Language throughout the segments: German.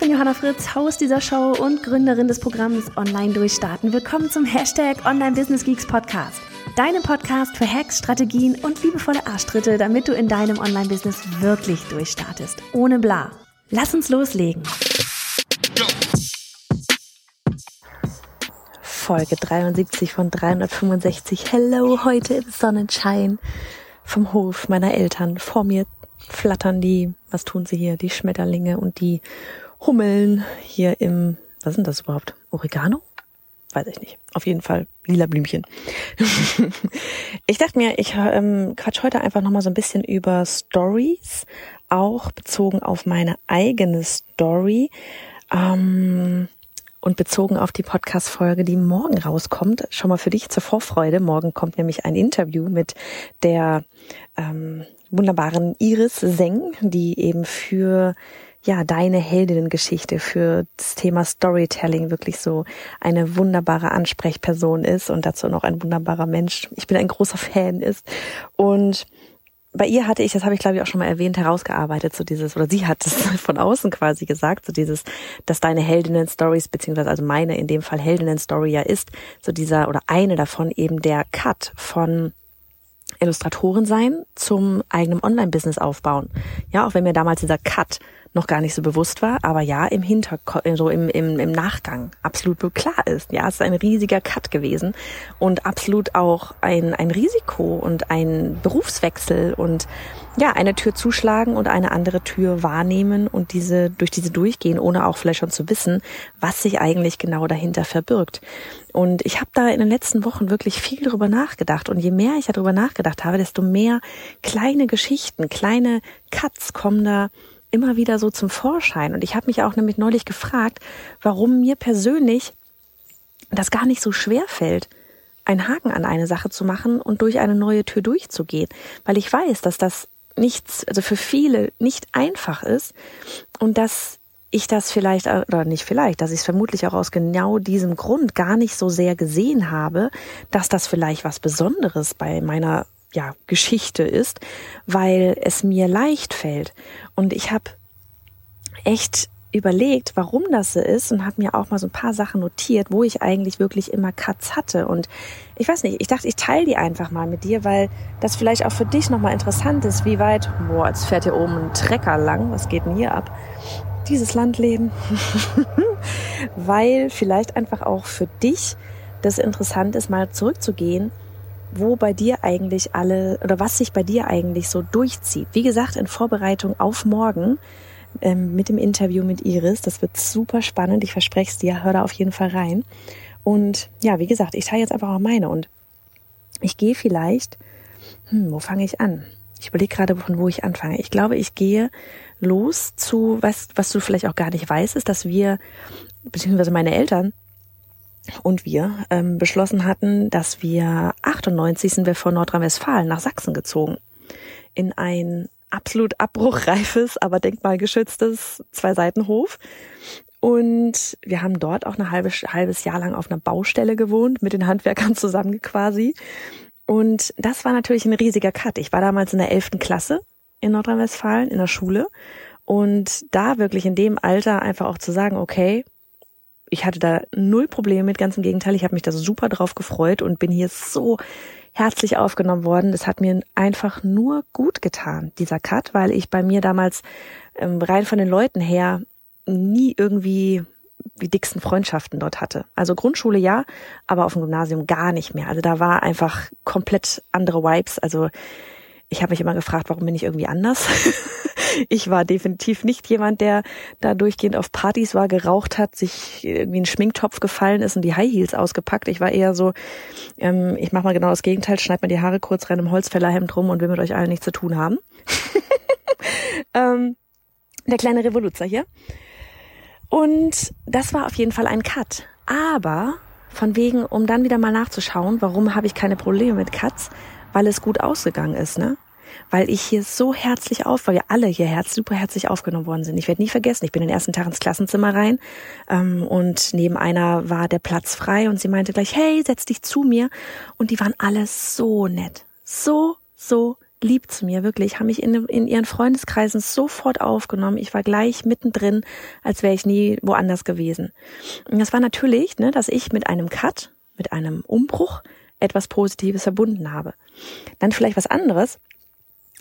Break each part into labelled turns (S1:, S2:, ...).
S1: Bin Johanna Fritz, Haus dieser Show und Gründerin des Programms Online Durchstarten. Willkommen zum Hashtag Online Business Geeks Podcast. Deinem Podcast für Hacks, Strategien und liebevolle Arschtritte, damit du in deinem Online-Business wirklich durchstartest. Ohne bla. Lass uns loslegen. Folge 73 von 365. Hello, heute im Sonnenschein vom Hof meiner Eltern. Vor mir flattern die, was tun sie hier? Die Schmetterlinge und die Hummeln hier im, was sind das überhaupt? Oregano? Weiß ich nicht. Auf jeden Fall lila Blümchen. ich dachte mir, ich ähm, quatsch heute einfach nochmal so ein bisschen über Stories, auch bezogen auf meine eigene Story. Ähm, und bezogen auf die Podcast-Folge, die morgen rauskommt, schon mal für dich zur Vorfreude. Morgen kommt nämlich ein Interview mit der ähm, wunderbaren Iris Seng, die eben für ja, deine Heldinnengeschichte für das Thema Storytelling wirklich so eine wunderbare Ansprechperson ist und dazu noch ein wunderbarer Mensch. Ich bin ein großer Fan ist. Und bei ihr hatte ich, das habe ich glaube ich auch schon mal erwähnt, herausgearbeitet, so dieses, oder sie hat es von außen quasi gesagt, so dieses, dass deine Heldinnen-Stories, beziehungsweise also meine in dem Fall Heldinnen-Story ja ist, so dieser, oder eine davon eben der Cut von Illustratorin sein zum eigenen Online-Business aufbauen. Ja, auch wenn mir damals dieser Cut noch gar nicht so bewusst war, aber ja, im Hinterkopf, so im, im, im Nachgang absolut klar ist. Ja, es ist ein riesiger Cut gewesen und absolut auch ein, ein Risiko und ein Berufswechsel und ja, eine Tür zuschlagen und eine andere Tür wahrnehmen und diese, durch diese durchgehen, ohne auch vielleicht schon zu wissen, was sich eigentlich genau dahinter verbirgt. Und ich habe da in den letzten Wochen wirklich viel darüber nachgedacht. Und je mehr ich darüber nachgedacht habe, desto mehr kleine Geschichten, kleine Cuts kommen da immer wieder so zum Vorschein. Und ich habe mich auch nämlich neulich gefragt, warum mir persönlich das gar nicht so schwer fällt, einen Haken an eine Sache zu machen und durch eine neue Tür durchzugehen. Weil ich weiß, dass das nichts, also für viele nicht einfach ist und dass ich das vielleicht, oder nicht vielleicht, dass ich es vermutlich auch aus genau diesem Grund gar nicht so sehr gesehen habe, dass das vielleicht was Besonderes bei meiner ja, Geschichte ist, weil es mir leicht fällt. Und ich habe echt überlegt, warum das so ist und habe mir auch mal so ein paar Sachen notiert, wo ich eigentlich wirklich immer Cuts hatte. Und ich weiß nicht, ich dachte, ich teile die einfach mal mit dir, weil das vielleicht auch für dich nochmal interessant ist, wie weit, boah, jetzt fährt hier oben ein Trecker lang, was geht denn hier ab? Dieses Landleben. weil vielleicht einfach auch für dich das interessant ist, mal zurückzugehen wo bei dir eigentlich alle oder was sich bei dir eigentlich so durchzieht. Wie gesagt, in Vorbereitung auf morgen ähm, mit dem Interview mit Iris. Das wird super spannend. Ich verspreche es dir. Hör da auf jeden Fall rein. Und ja, wie gesagt, ich teile jetzt einfach auch meine und ich gehe vielleicht, hm, wo fange ich an? Ich überlege gerade, von wo ich anfange. Ich glaube, ich gehe los zu, was, was du vielleicht auch gar nicht weißt, ist, dass wir, beziehungsweise meine Eltern, und wir ähm, beschlossen hatten, dass wir 98 sind wir von Nordrhein-Westfalen nach Sachsen gezogen. In ein absolut abbruchreifes, aber denkmalgeschütztes Zwei-Seiten-Hof. Und wir haben dort auch ein halbes, halbes Jahr lang auf einer Baustelle gewohnt, mit den Handwerkern zusammen quasi. Und das war natürlich ein riesiger Cut. Ich war damals in der elften Klasse in Nordrhein-Westfalen in der Schule. Und da wirklich in dem Alter einfach auch zu sagen, okay, ich hatte da null Probleme mit, ganz im Gegenteil. Ich habe mich da super drauf gefreut und bin hier so herzlich aufgenommen worden. Das hat mir einfach nur gut getan, dieser Cut, weil ich bei mir damals ähm, rein von den Leuten her nie irgendwie die dicksten Freundschaften dort hatte. Also Grundschule ja, aber auf dem Gymnasium gar nicht mehr. Also da war einfach komplett andere Vibes. Also ich habe mich immer gefragt, warum bin ich irgendwie anders? ich war definitiv nicht jemand, der da durchgehend auf Partys war, geraucht hat, sich irgendwie ein Schminktopf gefallen ist und die High Heels ausgepackt. Ich war eher so, ähm, ich mache mal genau das Gegenteil, schneid mir die Haare kurz rein im Holzfällerhemd rum und will mit euch allen nichts zu tun haben. ähm, der kleine Revoluzer hier. Und das war auf jeden Fall ein Cut. Aber von wegen, um dann wieder mal nachzuschauen, warum habe ich keine Probleme mit Katz, weil es gut ausgegangen ist, ne? Weil ich hier so herzlich auf, weil wir alle hier herz, super herzlich aufgenommen worden sind. Ich werde nie vergessen, ich bin den ersten Tag ins Klassenzimmer rein ähm, und neben einer war der Platz frei und sie meinte gleich, hey, setz dich zu mir. Und die waren alle so nett, so, so lieb zu mir, wirklich, haben mich in, in ihren Freundeskreisen sofort aufgenommen. Ich war gleich mittendrin, als wäre ich nie woanders gewesen. Und das war natürlich, ne, dass ich mit einem Cut, mit einem Umbruch etwas Positives verbunden habe. Dann vielleicht was anderes,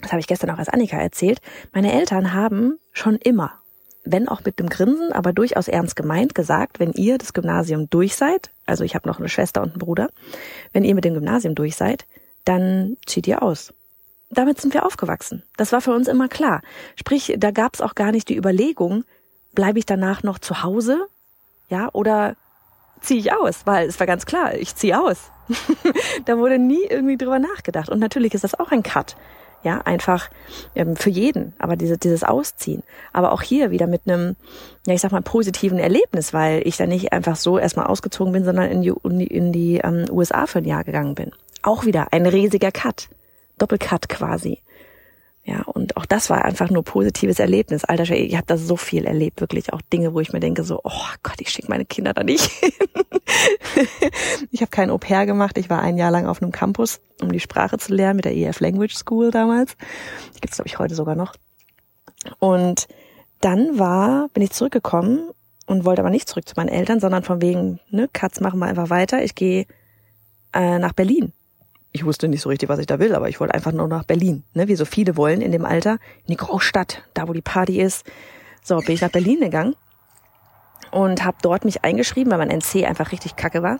S1: das habe ich gestern auch als Annika erzählt, meine Eltern haben schon immer, wenn auch mit dem Grinsen, aber durchaus ernst gemeint, gesagt, wenn ihr das Gymnasium durch seid, also ich habe noch eine Schwester und einen Bruder, wenn ihr mit dem Gymnasium durch seid, dann zieht ihr aus damit sind wir aufgewachsen. Das war für uns immer klar. Sprich, da gab es auch gar nicht die Überlegung, bleibe ich danach noch zu Hause, ja, oder ziehe ich aus, weil es war ganz klar, ich ziehe aus. da wurde nie irgendwie drüber nachgedacht. Und natürlich ist das auch ein Cut. Ja, einfach ähm, für jeden, aber diese, dieses Ausziehen. Aber auch hier wieder mit einem, ja, ich sag mal, positiven Erlebnis, weil ich da nicht einfach so erstmal ausgezogen bin, sondern in die, in die ähm, USA für ein Jahr gegangen bin. Auch wieder ein riesiger Cut. Doppelcut quasi. Ja, und auch das war einfach nur positives Erlebnis. Alter, ich habe da so viel erlebt, wirklich auch Dinge, wo ich mir denke so, oh Gott, ich schicke meine Kinder da nicht hin. ich habe kein Au-pair gemacht. Ich war ein Jahr lang auf einem Campus, um die Sprache zu lernen mit der EF Language School damals. Die gibt's glaube ich heute sogar noch. Und dann war, bin ich zurückgekommen und wollte aber nicht zurück zu meinen Eltern, sondern von wegen, ne, Katz, machen wir einfach weiter. Ich gehe äh, nach Berlin ich wusste nicht so richtig, was ich da will, aber ich wollte einfach nur nach Berlin, ne, wie so viele wollen in dem Alter, in die Großstadt, da wo die Party ist. So, bin ich nach Berlin gegangen und habe dort mich eingeschrieben, weil mein NC einfach richtig kacke war.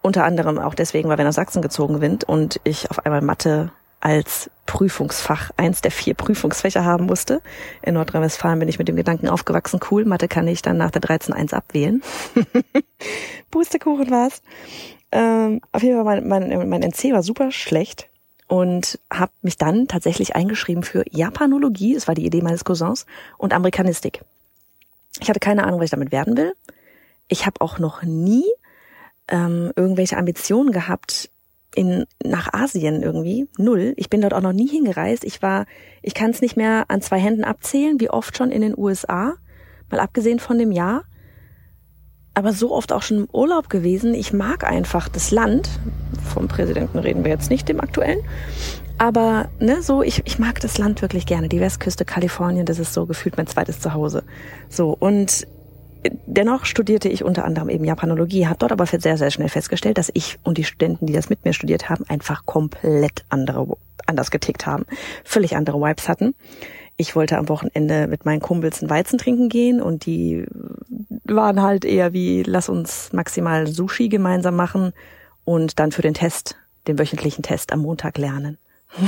S1: Unter anderem auch deswegen, weil wir nach Sachsen gezogen sind und ich auf einmal Mathe als Prüfungsfach eins der vier Prüfungsfächer haben musste. In Nordrhein-Westfalen bin ich mit dem Gedanken aufgewachsen, cool, Mathe kann ich dann nach der 13.1 abwählen. Pustekuchen war's. Ähm, auf jeden Fall, mein, mein, mein NC war super schlecht und habe mich dann tatsächlich eingeschrieben für Japanologie, das war die Idee meines Cousins, und Amerikanistik. Ich hatte keine Ahnung, was ich damit werden will. Ich habe auch noch nie ähm, irgendwelche Ambitionen gehabt in nach Asien irgendwie null. Ich bin dort auch noch nie hingereist. Ich war, ich kann es nicht mehr an zwei Händen abzählen, wie oft schon in den USA, mal abgesehen von dem Jahr aber so oft auch schon im Urlaub gewesen. Ich mag einfach das Land. Vom Präsidenten reden wir jetzt nicht, dem aktuellen. Aber ne, so ich, ich mag das Land wirklich gerne. Die Westküste Kalifornien, das ist so gefühlt mein zweites Zuhause. So und dennoch studierte ich unter anderem eben Japanologie, habe dort aber sehr sehr schnell festgestellt, dass ich und die Studenten, die das mit mir studiert haben, einfach komplett andere anders getickt haben, völlig andere Vibes hatten ich wollte am Wochenende mit meinen Kumpels ein Weizen trinken gehen und die waren halt eher wie, lass uns maximal Sushi gemeinsam machen und dann für den Test, den wöchentlichen Test am Montag lernen.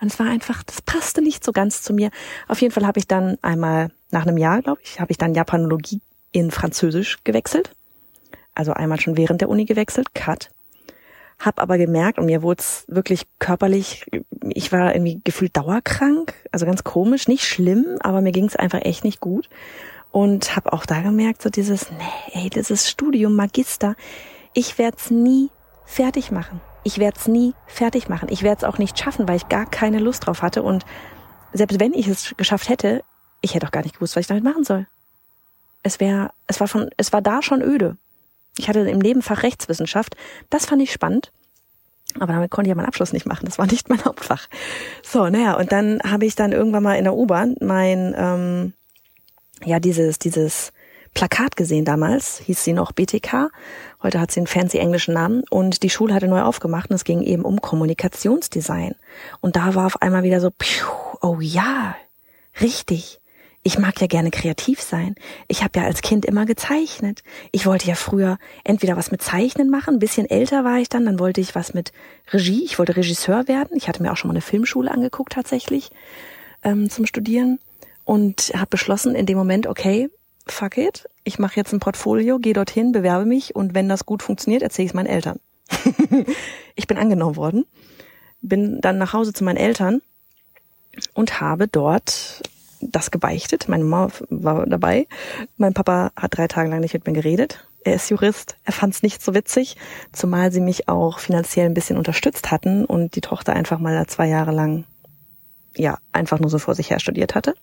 S1: und es war einfach, das passte nicht so ganz zu mir. Auf jeden Fall habe ich dann einmal nach einem Jahr, glaube ich, habe ich dann Japanologie in Französisch gewechselt. Also einmal schon während der Uni gewechselt, Cut. Hab aber gemerkt, und mir wurde es wirklich körperlich, ich war irgendwie gefühlt dauerkrank, also ganz komisch, nicht schlimm, aber mir ging es einfach echt nicht gut. Und habe auch da gemerkt, so dieses, nee, ey, dieses Studium, Magister, ich werde es nie fertig machen. Ich werde es nie fertig machen. Ich werde es auch nicht schaffen, weil ich gar keine Lust drauf hatte. Und selbst wenn ich es geschafft hätte, ich hätte auch gar nicht gewusst, was ich damit machen soll. Es wäre, es war von, es war da schon öde. Ich hatte im Nebenfach Rechtswissenschaft. Das fand ich spannend. Aber damit konnte ich ja meinen Abschluss nicht machen. Das war nicht mein Hauptfach. So, naja, und dann habe ich dann irgendwann mal in der U-Bahn mein, ähm, ja, dieses, dieses Plakat gesehen damals, hieß sie noch BTK. Heute hat sie einen fancy englischen Namen und die Schule hatte neu aufgemacht und es ging eben um Kommunikationsdesign. Und da war auf einmal wieder so, oh ja, richtig. Ich mag ja gerne kreativ sein. Ich habe ja als Kind immer gezeichnet. Ich wollte ja früher entweder was mit Zeichnen machen, ein bisschen älter war ich dann, dann wollte ich was mit Regie, ich wollte Regisseur werden. Ich hatte mir auch schon mal eine Filmschule angeguckt tatsächlich ähm, zum Studieren und habe beschlossen in dem Moment, okay, fuck it, ich mache jetzt ein Portfolio, gehe dorthin, bewerbe mich und wenn das gut funktioniert, erzähle ich es meinen Eltern. ich bin angenommen worden, bin dann nach Hause zu meinen Eltern und habe dort das gebeichtet. Meine Mama war dabei. Mein Papa hat drei Tage lang nicht mit mir geredet. Er ist Jurist. Er fand es nicht so witzig, zumal sie mich auch finanziell ein bisschen unterstützt hatten und die Tochter einfach mal zwei Jahre lang ja einfach nur so vor sich her studiert hatte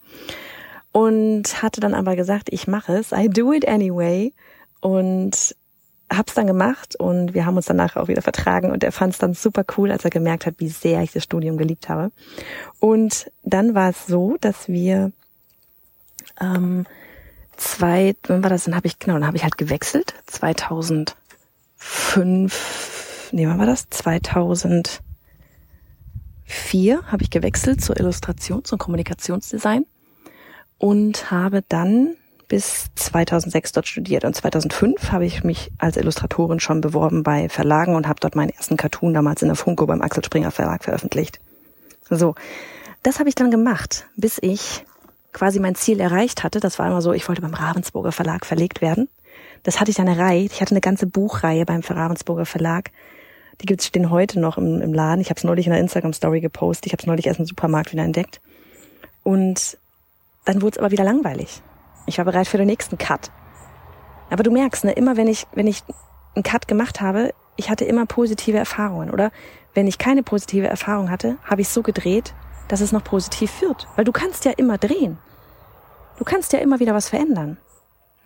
S1: und hatte dann aber gesagt, ich mache es, I do it anyway und hab's dann gemacht und wir haben uns danach auch wieder vertragen und er fand es dann super cool, als er gemerkt hat, wie sehr ich das Studium geliebt habe. Und dann war es so, dass wir ähm, zwei, wann war das? Dann habe ich genau, dann habe ich halt gewechselt. 2005, nee, wann war das? 2004 habe ich gewechselt zur Illustrations- und Kommunikationsdesign und habe dann bis 2006 dort studiert. Und 2005 habe ich mich als Illustratorin schon beworben bei Verlagen und habe dort meinen ersten Cartoon damals in der Funko beim Axel Springer Verlag veröffentlicht. So, das habe ich dann gemacht, bis ich quasi mein Ziel erreicht hatte. Das war immer so, ich wollte beim Ravensburger Verlag verlegt werden. Das hatte ich dann erreicht. Ich hatte eine ganze Buchreihe beim Ravensburger Verlag. Die gibt's stehen heute noch im, im Laden. Ich habe es neulich in der Instagram-Story gepostet. Ich habe es neulich erst im Supermarkt wieder entdeckt. Und dann wurde es aber wieder langweilig. Ich war bereit für den nächsten Cut. Aber du merkst, ne, immer wenn ich, wenn ich einen Cut gemacht habe, ich hatte immer positive Erfahrungen, oder? Wenn ich keine positive Erfahrung hatte, habe ich so gedreht, dass es noch positiv wird. Weil du kannst ja immer drehen. Du kannst ja immer wieder was verändern.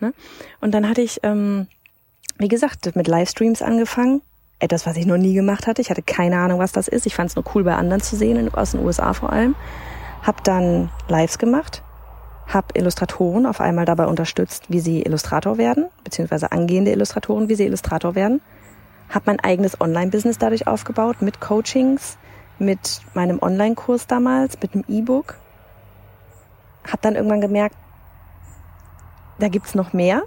S1: Ne? Und dann hatte ich, ähm, wie gesagt, mit Livestreams angefangen. Etwas, was ich noch nie gemacht hatte. Ich hatte keine Ahnung, was das ist. Ich fand es nur cool bei anderen zu sehen, aus den USA vor allem. Hab dann Lives gemacht, habe Illustratoren auf einmal dabei unterstützt, wie sie Illustrator werden, beziehungsweise angehende Illustratoren, wie sie Illustrator werden. Habe mein eigenes Online-Business dadurch aufgebaut mit Coachings, mit meinem Online-Kurs damals, mit dem E-Book. Habe dann irgendwann gemerkt, da gibt's noch mehr.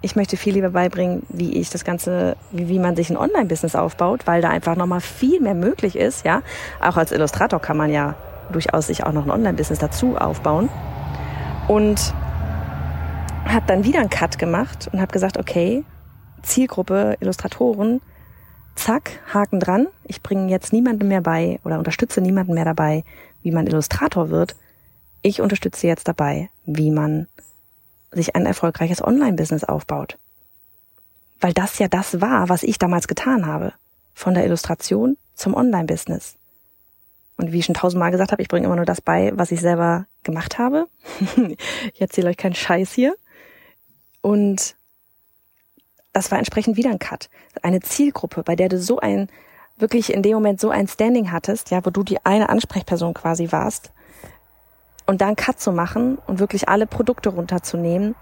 S1: Ich möchte viel lieber beibringen, wie ich das Ganze, wie, wie man sich ein Online-Business aufbaut, weil da einfach nochmal viel mehr möglich ist, ja. Auch als Illustrator kann man ja durchaus sich auch noch ein Online-Business dazu aufbauen. Und habe dann wieder einen Cut gemacht und habe gesagt, okay, Zielgruppe Illustratoren, zack, Haken dran. Ich bringe jetzt niemanden mehr bei oder unterstütze niemanden mehr dabei, wie man Illustrator wird. Ich unterstütze jetzt dabei, wie man sich ein erfolgreiches Online-Business aufbaut. Weil das ja das war, was ich damals getan habe. Von der Illustration zum Online-Business. Und wie ich schon tausendmal gesagt habe, ich bringe immer nur das bei, was ich selber gemacht habe. ich erzähle euch keinen Scheiß hier. Und das war entsprechend wieder ein Cut. Eine Zielgruppe, bei der du so ein, wirklich in dem Moment so ein Standing hattest, ja, wo du die eine Ansprechperson quasi warst. Und dann Cut zu machen und wirklich alle Produkte runterzunehmen,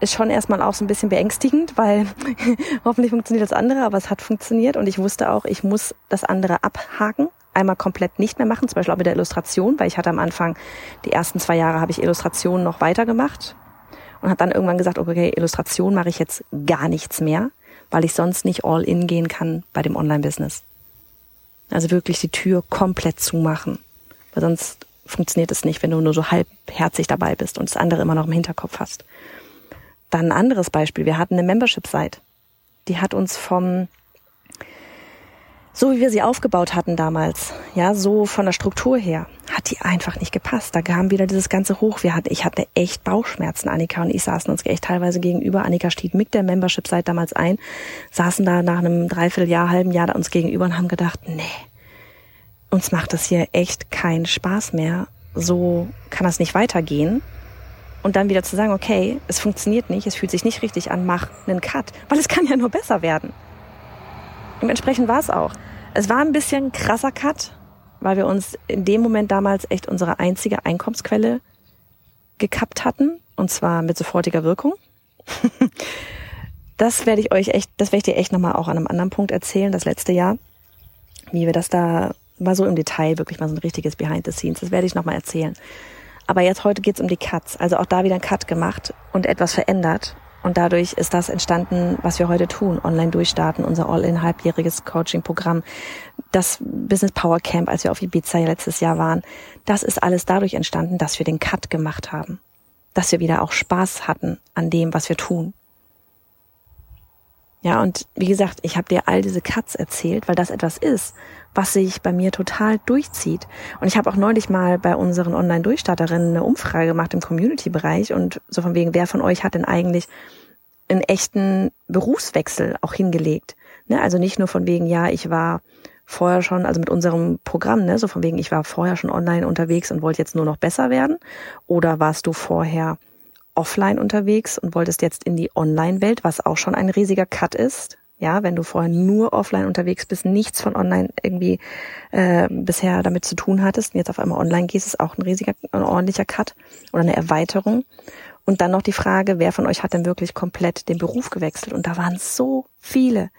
S1: ist schon erstmal auch so ein bisschen beängstigend, weil hoffentlich funktioniert das andere, aber es hat funktioniert und ich wusste auch, ich muss das andere abhaken, einmal komplett nicht mehr machen, zum Beispiel auch mit der Illustration, weil ich hatte am Anfang, die ersten zwei Jahre habe ich Illustrationen noch weitergemacht und habe dann irgendwann gesagt, okay, Illustration mache ich jetzt gar nichts mehr, weil ich sonst nicht all in gehen kann bei dem Online-Business. Also wirklich die Tür komplett zumachen, weil sonst funktioniert es nicht, wenn du nur so halbherzig dabei bist und das andere immer noch im Hinterkopf hast. Dann ein anderes Beispiel. Wir hatten eine Membership-Site. Die hat uns vom so wie wir sie aufgebaut hatten damals, ja, so von der Struktur her, hat die einfach nicht gepasst. Da kam wieder dieses ganze hoch. Wir hatten, ich hatte echt Bauchschmerzen. Annika und ich saßen uns echt teilweise gegenüber. Annika stieg mit der Membership seit damals ein, saßen da nach einem Dreivierteljahr, halben Jahr uns gegenüber und haben gedacht, nee, uns macht das hier echt keinen Spaß mehr. So kann das nicht weitergehen. Und dann wieder zu sagen, okay, es funktioniert nicht, es fühlt sich nicht richtig an, mach einen Cut. Weil es kann ja nur besser werden. Dementsprechend war es auch. Es war ein bisschen krasser Cut, weil wir uns in dem Moment damals echt unsere einzige Einkommensquelle gekappt hatten und zwar mit sofortiger Wirkung. das werde ich euch echt, das werde ich dir echt nochmal auch an einem anderen Punkt erzählen, das letzte Jahr, wie wir das da mal so im Detail, wirklich mal so ein richtiges Behind the Scenes, das werde ich nochmal erzählen. Aber jetzt heute geht's um die Cuts, also auch da wieder ein Cut gemacht und etwas verändert und dadurch ist das entstanden, was wir heute tun. Online durchstarten, unser All-in halbjähriges Coaching-Programm, das Business Power Camp, als wir auf Ibiza letztes Jahr waren. Das ist alles dadurch entstanden, dass wir den Cut gemacht haben. Dass wir wieder auch Spaß hatten an dem, was wir tun. Ja, und wie gesagt, ich habe dir all diese Cuts erzählt, weil das etwas ist, was sich bei mir total durchzieht. Und ich habe auch neulich mal bei unseren Online-Durchstarterinnen eine Umfrage gemacht im Community-Bereich und so von wegen, wer von euch hat denn eigentlich einen echten Berufswechsel auch hingelegt. Ne? Also nicht nur von wegen, ja, ich war vorher schon, also mit unserem Programm, ne, so von wegen, ich war vorher schon online unterwegs und wollte jetzt nur noch besser werden? Oder warst du vorher offline unterwegs und wolltest jetzt in die Online-Welt, was auch schon ein riesiger Cut ist? Ja, wenn du vorher nur offline unterwegs bist, nichts von online irgendwie äh, bisher damit zu tun hattest und jetzt auf einmal online gehst, ist auch ein riesiger, ein ordentlicher Cut oder eine Erweiterung. Und dann noch die Frage, wer von euch hat denn wirklich komplett den Beruf gewechselt? Und da waren so viele.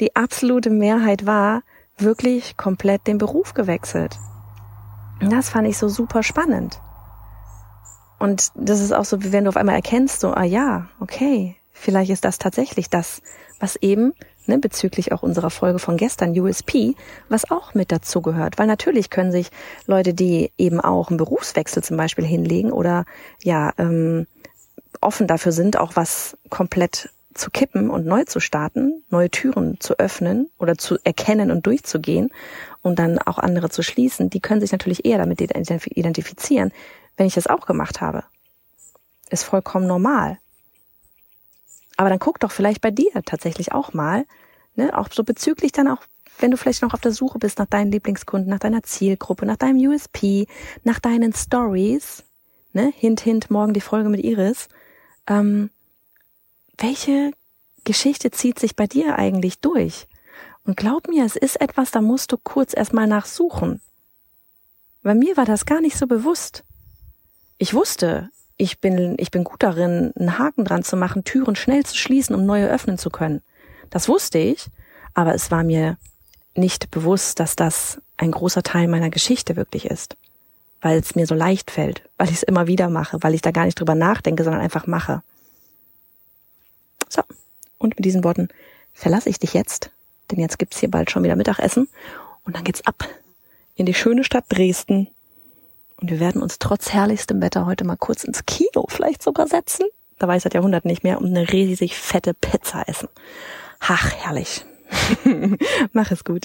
S1: Die absolute Mehrheit war wirklich komplett den Beruf gewechselt. Und das fand ich so super spannend. Und das ist auch so, wie wenn du auf einmal erkennst, so, ah ja, okay, vielleicht ist das tatsächlich das, was eben, ne, bezüglich auch unserer Folge von gestern, USP, was auch mit dazu gehört. Weil natürlich können sich Leute, die eben auch einen Berufswechsel zum Beispiel hinlegen oder ja, ähm, offen dafür sind, auch was komplett zu kippen und neu zu starten, neue Türen zu öffnen oder zu erkennen und durchzugehen und dann auch andere zu schließen, die können sich natürlich eher damit identifizieren, wenn ich das auch gemacht habe. Ist vollkommen normal. Aber dann guck doch vielleicht bei dir tatsächlich auch mal, ne, auch so bezüglich dann auch, wenn du vielleicht noch auf der Suche bist nach deinen Lieblingskunden, nach deiner Zielgruppe, nach deinem USP, nach deinen Stories, ne, hint, hint, morgen die Folge mit Iris, ähm, welche Geschichte zieht sich bei dir eigentlich durch? Und glaub mir, es ist etwas, da musst du kurz erstmal nachsuchen. Bei mir war das gar nicht so bewusst. Ich wusste, ich bin, ich bin gut darin, einen Haken dran zu machen, Türen schnell zu schließen, um neue öffnen zu können. Das wusste ich, aber es war mir nicht bewusst, dass das ein großer Teil meiner Geschichte wirklich ist weil es mir so leicht fällt, weil ich es immer wieder mache, weil ich da gar nicht drüber nachdenke, sondern einfach mache. So, und mit diesen Worten verlasse ich dich jetzt, denn jetzt gibt's hier bald schon wieder Mittagessen und dann geht's ab in die schöne Stadt Dresden und wir werden uns trotz herrlichstem Wetter heute mal kurz ins Kino vielleicht sogar setzen. Da weiß das Jahrhundert nicht mehr und eine riesig fette Pizza essen. Ach, herrlich. Mach es gut.